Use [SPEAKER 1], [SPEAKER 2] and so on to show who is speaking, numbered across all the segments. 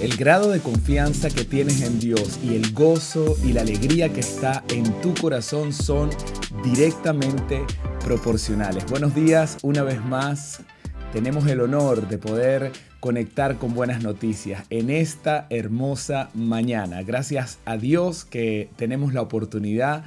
[SPEAKER 1] El grado de confianza que tienes en Dios y el gozo y la alegría que está en tu corazón son directamente proporcionales. Buenos días, una vez más. Tenemos el honor de poder conectar con buenas noticias en esta hermosa mañana. Gracias a Dios que tenemos la oportunidad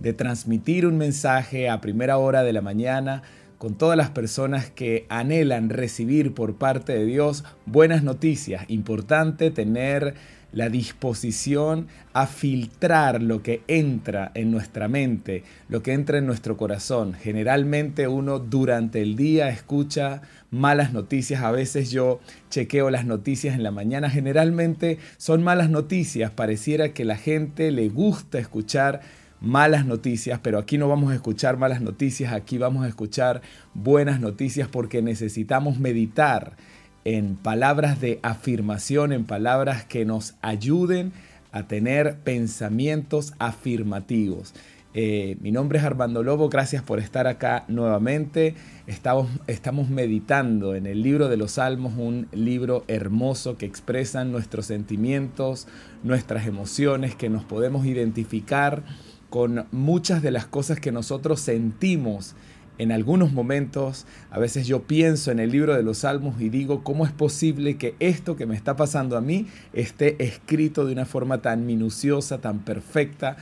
[SPEAKER 1] de transmitir un mensaje a primera hora de la mañana con todas las personas que anhelan recibir por parte de Dios buenas noticias. Importante tener la disposición a filtrar lo que entra en nuestra mente, lo que entra en nuestro corazón. Generalmente uno durante el día escucha malas noticias, a veces yo chequeo las noticias en la mañana, generalmente son malas noticias, pareciera que la gente le gusta escuchar malas noticias, pero aquí no vamos a escuchar malas noticias, aquí vamos a escuchar buenas noticias porque necesitamos meditar en palabras de afirmación, en palabras que nos ayuden a tener pensamientos afirmativos. Eh, mi nombre es Armando Lobo, gracias por estar acá nuevamente. Estamos, estamos meditando en el libro de los Salmos, un libro hermoso que expresa nuestros sentimientos, nuestras emociones, que nos podemos identificar con muchas de las cosas que nosotros sentimos en algunos momentos. A veces yo pienso en el libro de los Salmos y digo, ¿cómo es posible que esto que me está pasando a mí esté escrito de una forma tan minuciosa, tan perfecta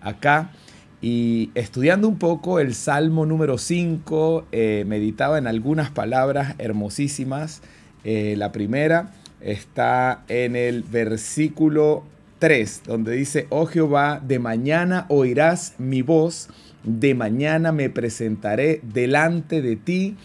[SPEAKER 1] acá? Y estudiando un poco el Salmo número 5, eh, meditaba en algunas palabras hermosísimas. Eh, la primera está en el versículo 3, donde dice, oh Jehová, de mañana oirás mi voz, de mañana me presentaré delante de ti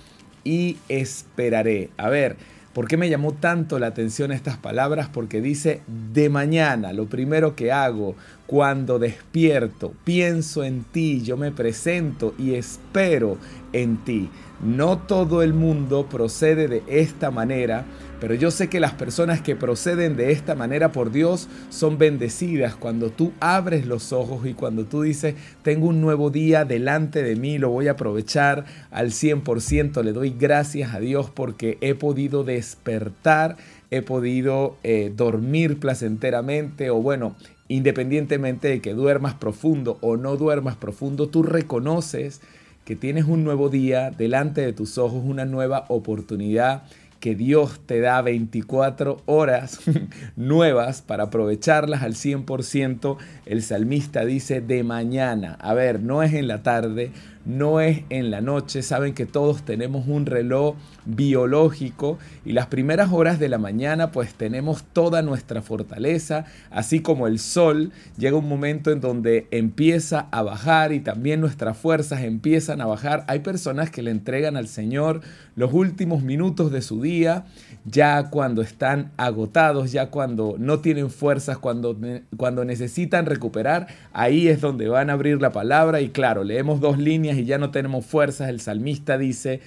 [SPEAKER 1] y esperaré. A ver, ¿por qué me llamó tanto la atención estas palabras? Porque dice, de mañana, lo primero que hago cuando despierto, pienso en ti, yo me presento y espero en ti. No todo el mundo procede de esta manera pero yo sé que las personas que proceden de esta manera por Dios son bendecidas cuando tú abres los ojos y cuando tú dices, tengo un nuevo día delante de mí, lo voy a aprovechar al 100%, le doy gracias a Dios porque he podido despertar, he podido eh, dormir placenteramente o bueno, independientemente de que duermas profundo o no duermas profundo, tú reconoces que tienes un nuevo día delante de tus ojos, una nueva oportunidad que Dios te da 24 horas nuevas para aprovecharlas al 100%. El salmista dice de mañana. A ver, no es en la tarde, no es en la noche. Saben que todos tenemos un reloj biológico y las primeras horas de la mañana pues tenemos toda nuestra fortaleza, así como el sol. Llega un momento en donde empieza a bajar y también nuestras fuerzas empiezan a bajar. Hay personas que le entregan al Señor los últimos minutos de su día, ya cuando están agotados, ya cuando no tienen fuerzas, cuando, cuando necesitan recuperar, ahí es donde van a abrir la palabra y claro, leemos dos líneas y ya no tenemos fuerzas, el salmista dice,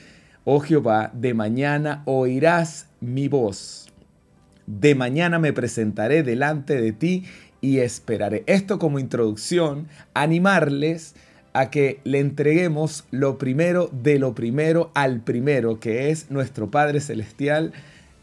[SPEAKER 1] oh Jehová, de mañana oirás mi voz, de mañana me presentaré delante de ti y esperaré. Esto como introducción, animarles a que le entreguemos lo primero de lo primero al primero, que es nuestro Padre Celestial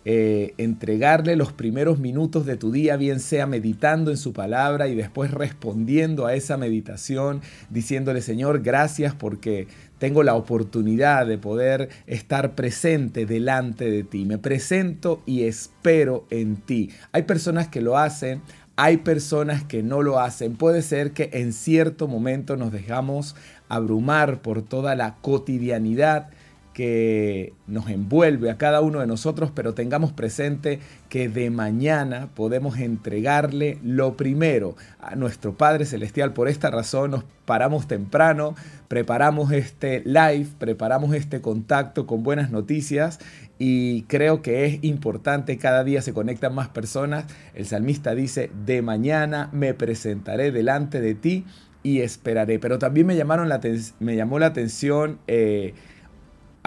[SPEAKER 1] eh, entregarle los primeros minutos de tu día, bien sea meditando en su palabra y después respondiendo a esa meditación, diciéndole, Señor, gracias porque tengo la oportunidad de poder estar presente delante de ti. Me presento y espero en ti. Hay personas que lo hacen, hay personas que no lo hacen. Puede ser que en cierto momento nos dejamos abrumar por toda la cotidianidad que nos envuelve a cada uno de nosotros, pero tengamos presente que de mañana podemos entregarle lo primero a nuestro Padre Celestial. Por esta razón nos paramos temprano, preparamos este live, preparamos este contacto con buenas noticias y creo que es importante, cada día se conectan más personas. El salmista dice, de mañana me presentaré delante de ti y esperaré. Pero también me, llamaron la, me llamó la atención... Eh,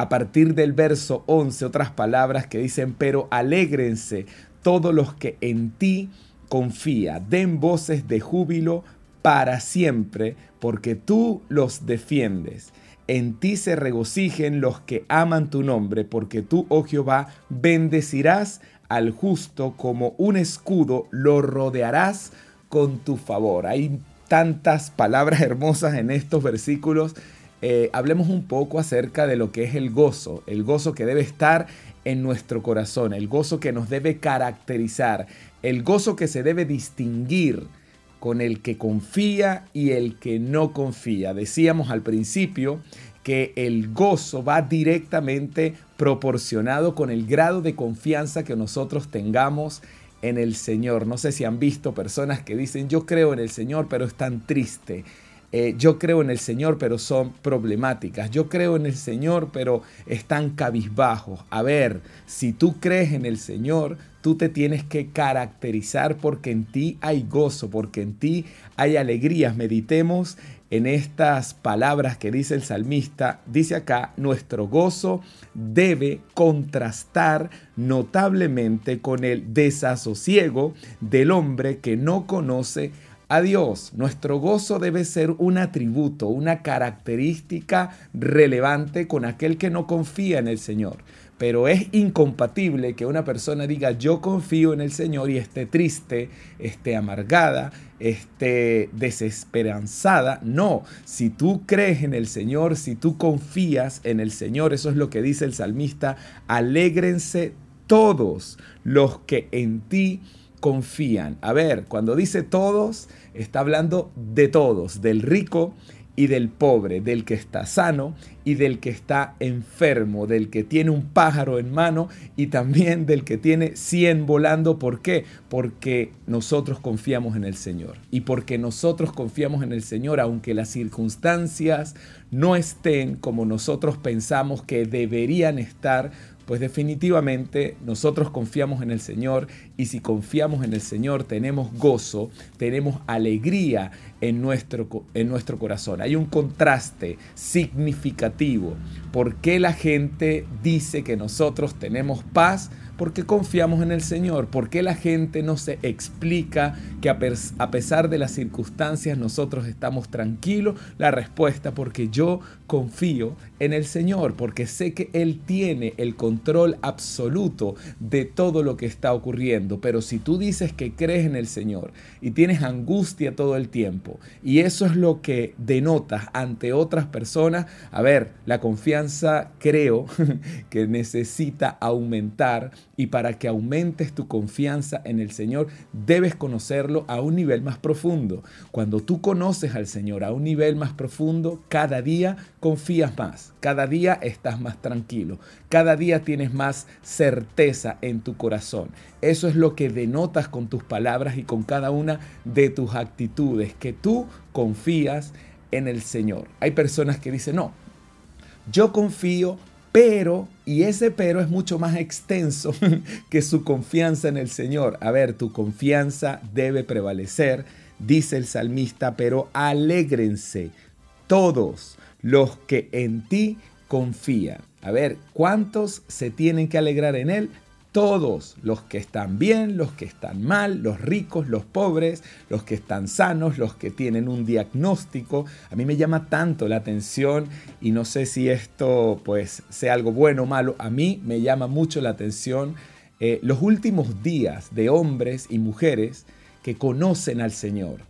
[SPEAKER 1] a partir del verso 11 otras palabras que dicen, pero alégrense todos los que en ti confía, den voces de júbilo para siempre, porque tú los defiendes. En ti se regocijen los que aman tu nombre, porque tú, oh Jehová, bendecirás al justo como un escudo, lo rodearás con tu favor. Hay tantas palabras hermosas en estos versículos. Eh, hablemos un poco acerca de lo que es el gozo, el gozo que debe estar en nuestro corazón, el gozo que nos debe caracterizar, el gozo que se debe distinguir con el que confía y el que no confía. Decíamos al principio que el gozo va directamente proporcionado con el grado de confianza que nosotros tengamos en el Señor. No sé si han visto personas que dicen yo creo en el Señor pero están tristes. Eh, yo creo en el Señor, pero son problemáticas. Yo creo en el Señor, pero están cabizbajos. A ver, si tú crees en el Señor, tú te tienes que caracterizar porque en ti hay gozo, porque en ti hay alegrías. Meditemos en estas palabras que dice el salmista. Dice acá, nuestro gozo debe contrastar notablemente con el desasosiego del hombre que no conoce a Dios. Nuestro gozo debe ser un atributo, una característica relevante con aquel que no confía en el Señor. Pero es incompatible que una persona diga yo confío en el Señor y esté triste, esté amargada, esté desesperanzada. No, si tú crees en el Señor, si tú confías en el Señor, eso es lo que dice el salmista, alégrense todos los que en ti confían. A ver, cuando dice todos, está hablando de todos, del rico y del pobre, del que está sano y del que está enfermo, del que tiene un pájaro en mano y también del que tiene 100 volando. ¿Por qué? Porque nosotros confiamos en el Señor. Y porque nosotros confiamos en el Señor, aunque las circunstancias no estén como nosotros pensamos que deberían estar, pues definitivamente nosotros confiamos en el Señor y si confiamos en el Señor tenemos gozo, tenemos alegría en nuestro, en nuestro corazón. Hay un contraste significativo. ¿Por qué la gente dice que nosotros tenemos paz? Porque confiamos en el Señor. ¿Por qué la gente no se explica que a, pesar de las circunstancias nosotros estamos tranquilos? La respuesta, porque yo confío en el Señor, porque sé que Él tiene el control absoluto de todo lo que está ocurriendo. Pero si tú dices que crees en el Señor y tienes angustia todo el tiempo, y eso es lo que denotas ante otras personas, a ver, la confianza creo que necesita aumentar y para que aumentes tu confianza en el Señor, debes conocerlo a un nivel más profundo. Cuando tú conoces al Señor a un nivel más profundo, cada día confías más, cada día estás más tranquilo, cada día tienes más certeza en tu corazón. Eso es lo que denotas con tus palabras y con cada una de tus actitudes, que tú confías en el Señor. Hay personas que dicen, no, yo confío pero, y ese pero es mucho más extenso que su confianza en el Señor. A ver, tu confianza debe prevalecer, dice el salmista, pero alégrense todos los que en ti confían. A ver, ¿cuántos se tienen que alegrar en Él? Todos, los que están bien, los que están mal, los ricos, los pobres, los que están sanos, los que tienen un diagnóstico. A mí me llama tanto la atención y no sé si esto pues sea algo bueno o malo, a mí me llama mucho la atención eh, los últimos días de hombres y mujeres que conocen al Señor.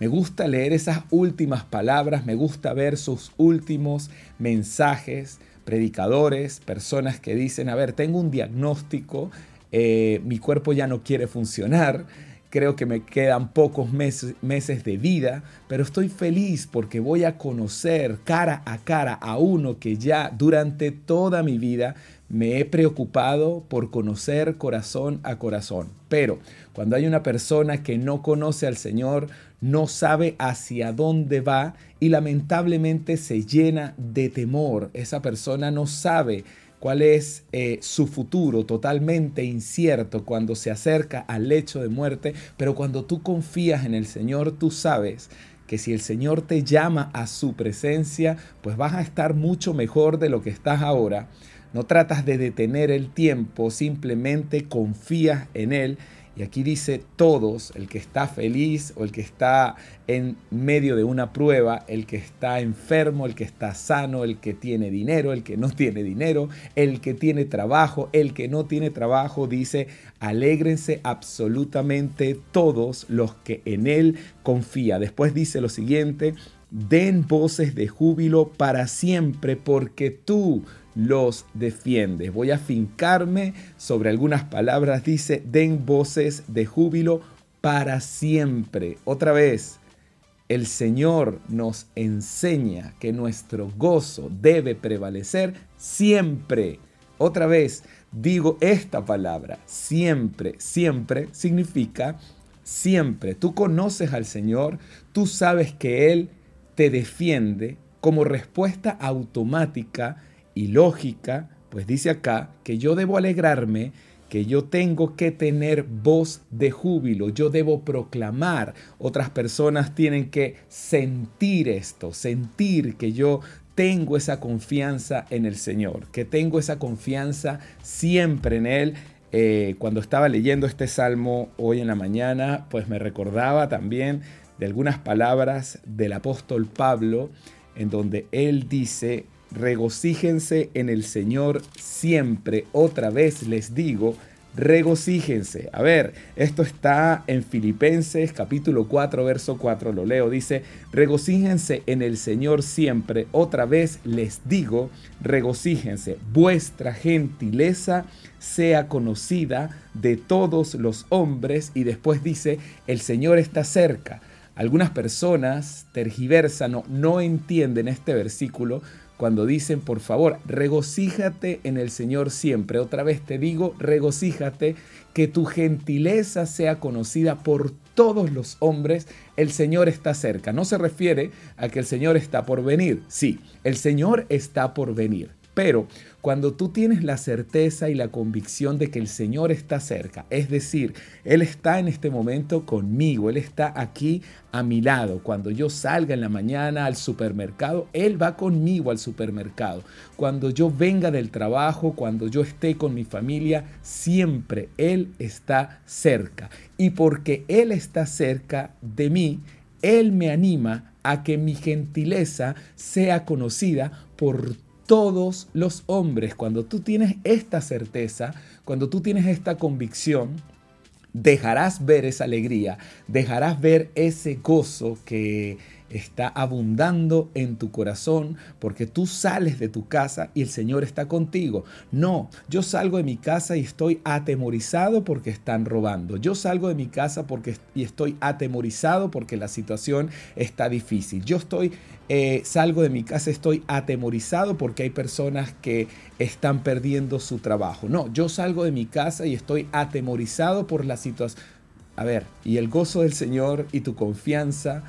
[SPEAKER 1] Me gusta leer esas últimas palabras, me gusta ver sus últimos mensajes, predicadores, personas que dicen, a ver, tengo un diagnóstico, eh, mi cuerpo ya no quiere funcionar, creo que me quedan pocos meses, meses de vida, pero estoy feliz porque voy a conocer cara a cara a uno que ya durante toda mi vida me he preocupado por conocer corazón a corazón. Pero cuando hay una persona que no conoce al Señor, no sabe hacia dónde va y lamentablemente se llena de temor. Esa persona no sabe cuál es eh, su futuro, totalmente incierto cuando se acerca al lecho de muerte, pero cuando tú confías en el Señor, tú sabes que si el Señor te llama a su presencia, pues vas a estar mucho mejor de lo que estás ahora. No tratas de detener el tiempo, simplemente confías en Él Y aquí dice todos, el que está feliz o el que está en medio de una prueba, el que está enfermo, el que está sano, el que tiene dinero, el que no tiene dinero, el que tiene trabajo, el que no tiene trabajo, dice, alégrense absolutamente todos los que en él confía. Después dice lo siguiente, den voces de júbilo para siempre porque tú los defiendes. Voy a fincarme sobre algunas palabras. Dice, den voces de júbilo para siempre. Otra vez, el Señor nos enseña que nuestro gozo debe prevalecer siempre. Otra vez, digo esta palabra, siempre, siempre significa siempre. Tú conoces al Señor, tú sabes que Él te defiende como respuesta automática y lógica, pues dice acá que yo debo alegrarme, que yo tengo que tener voz de júbilo, yo debo proclamar, otras personas tienen que sentir esto, sentir que yo tengo esa confianza en el Señor, que tengo esa confianza siempre en Él. Eh, cuando estaba leyendo este salmo hoy en la mañana, pues me recordaba también de algunas palabras del apóstol Pablo, en donde él dice, regocíjense en el Señor siempre. Otra vez les digo, regocíjense. A ver, esto está en Filipenses capítulo 4, verso 4, lo leo, dice, regocíjense en el Señor siempre. Otra vez les digo, regocíjense. Vuestra gentileza sea conocida de todos los hombres. Y después dice, el Señor está cerca. Algunas personas tergiversan, no, no entienden este versículo cuando dicen, por favor, regocíjate en el Señor siempre. Otra vez te digo, regocíjate, que tu gentileza sea conocida por todos los hombres, el Señor está cerca. No se refiere a que el Señor está por venir. Sí, el Señor está por venir. Pero cuando tú tienes la certeza y la convicción de que el Señor está cerca, es decir, Él está en este momento conmigo, Él está aquí a mi lado. Cuando yo salga en la mañana al supermercado, Él va conmigo al supermercado. Cuando yo venga del trabajo, cuando yo esté con mi familia, siempre Él está cerca. Y porque Él está cerca de mí, Él me anima a que mi gentileza sea conocida por todos los hombres. Cuando tú tienes esta certeza, cuando tú tienes esta convicción, dejarás ver esa alegría, dejarás ver ese gozo que está abundando en tu corazón porque tú sales de tu casa y el Señor está contigo. No, yo salgo de mi casa y estoy atemorizado porque están robando. Yo salgo de mi casa porque y estoy atemorizado porque la situación está difícil. Yo estoy eh, salgo de mi casa, estoy atemorizado porque hay personas que están perdiendo su trabajo. No, yo salgo de mi casa y estoy atemorizado por la situación. A ver, y el gozo del Señor y tu confianza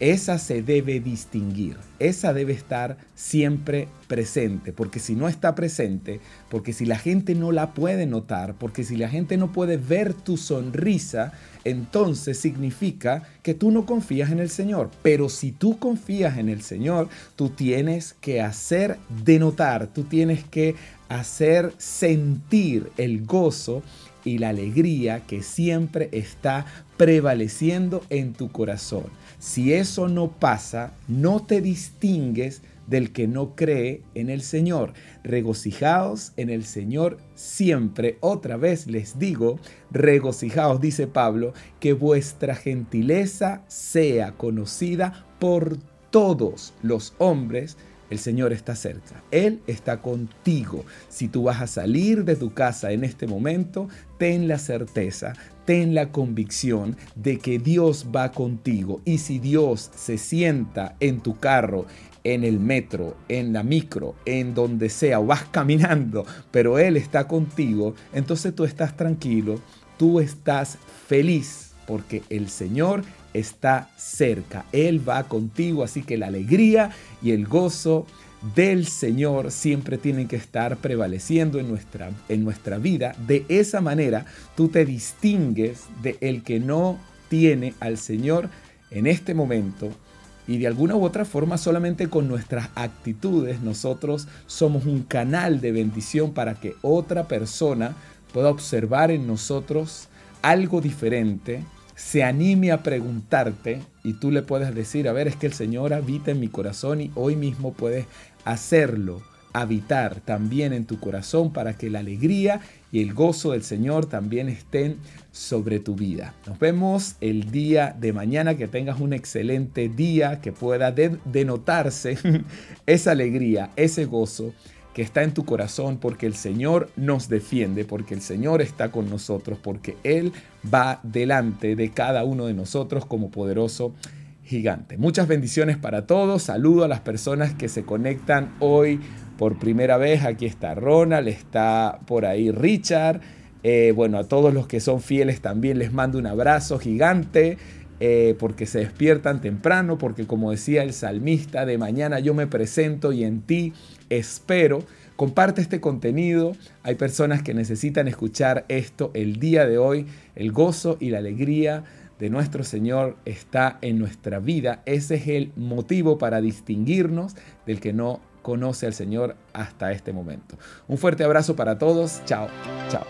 [SPEAKER 1] esa se debe distinguir, esa debe estar siempre presente, porque si no está presente, porque si la gente no la puede notar, porque si la gente no puede ver tu sonrisa, entonces significa que tú no confías en el Señor. Pero si tú confías en el Señor, tú tienes que hacer denotar, tú tienes que hacer sentir el gozo y la alegría que siempre está prevaleciendo en tu corazón. Si eso no pasa, no te distingues del que no cree en el Señor. Regocijaos en el Señor siempre. Otra vez les digo, regocijaos, dice Pablo, que vuestra gentileza sea conocida por todos los hombres el Señor está cerca. Él está contigo. Si tú vas a salir de tu casa en este momento, ten la certeza, ten la convicción de que Dios va contigo. Y si Dios se sienta en tu carro, en el metro, en la micro, en donde sea, o vas caminando, pero Él está contigo, entonces tú estás tranquilo, tú estás feliz, porque el Señor está cerca. Él va contigo, así que la alegría y el gozo del Señor siempre tienen que estar prevaleciendo en nuestra, en nuestra vida. De esa manera tú te distingues de el que no tiene al Señor en este momento y de alguna u otra forma solamente con nuestras actitudes nosotros somos un canal de bendición para que otra persona pueda observar en nosotros algo diferente, se anime a preguntarte y tú le puedes decir, a ver, es que el Señor habita en mi corazón y hoy mismo puedes hacerlo, habitar también en tu corazón para que la alegría y el gozo del Señor también estén sobre tu vida. Nos vemos el día de mañana, que tengas un excelente día, que pueda denotarse esa alegría, ese gozo que está en tu corazón porque el Señor nos defiende, porque el Señor está con nosotros, porque Él va delante de cada uno de nosotros como poderoso gigante. Muchas bendiciones para todos. Saludo a las personas que se conectan hoy por primera vez. Aquí está Ronald, está por ahí Richard. Eh, bueno, a todos los que son fieles también les mando un abrazo gigante. Eh, porque se despiertan temprano, porque como decía el salmista, de mañana yo me presento y en ti espero. Comparte este contenido. Hay personas que necesitan escuchar esto el día de hoy. El gozo y la alegría de nuestro Señor está en nuestra vida. Ese es el motivo para distinguirnos del que no conoce al Señor hasta este momento. Un fuerte abrazo para todos. Chao, chao.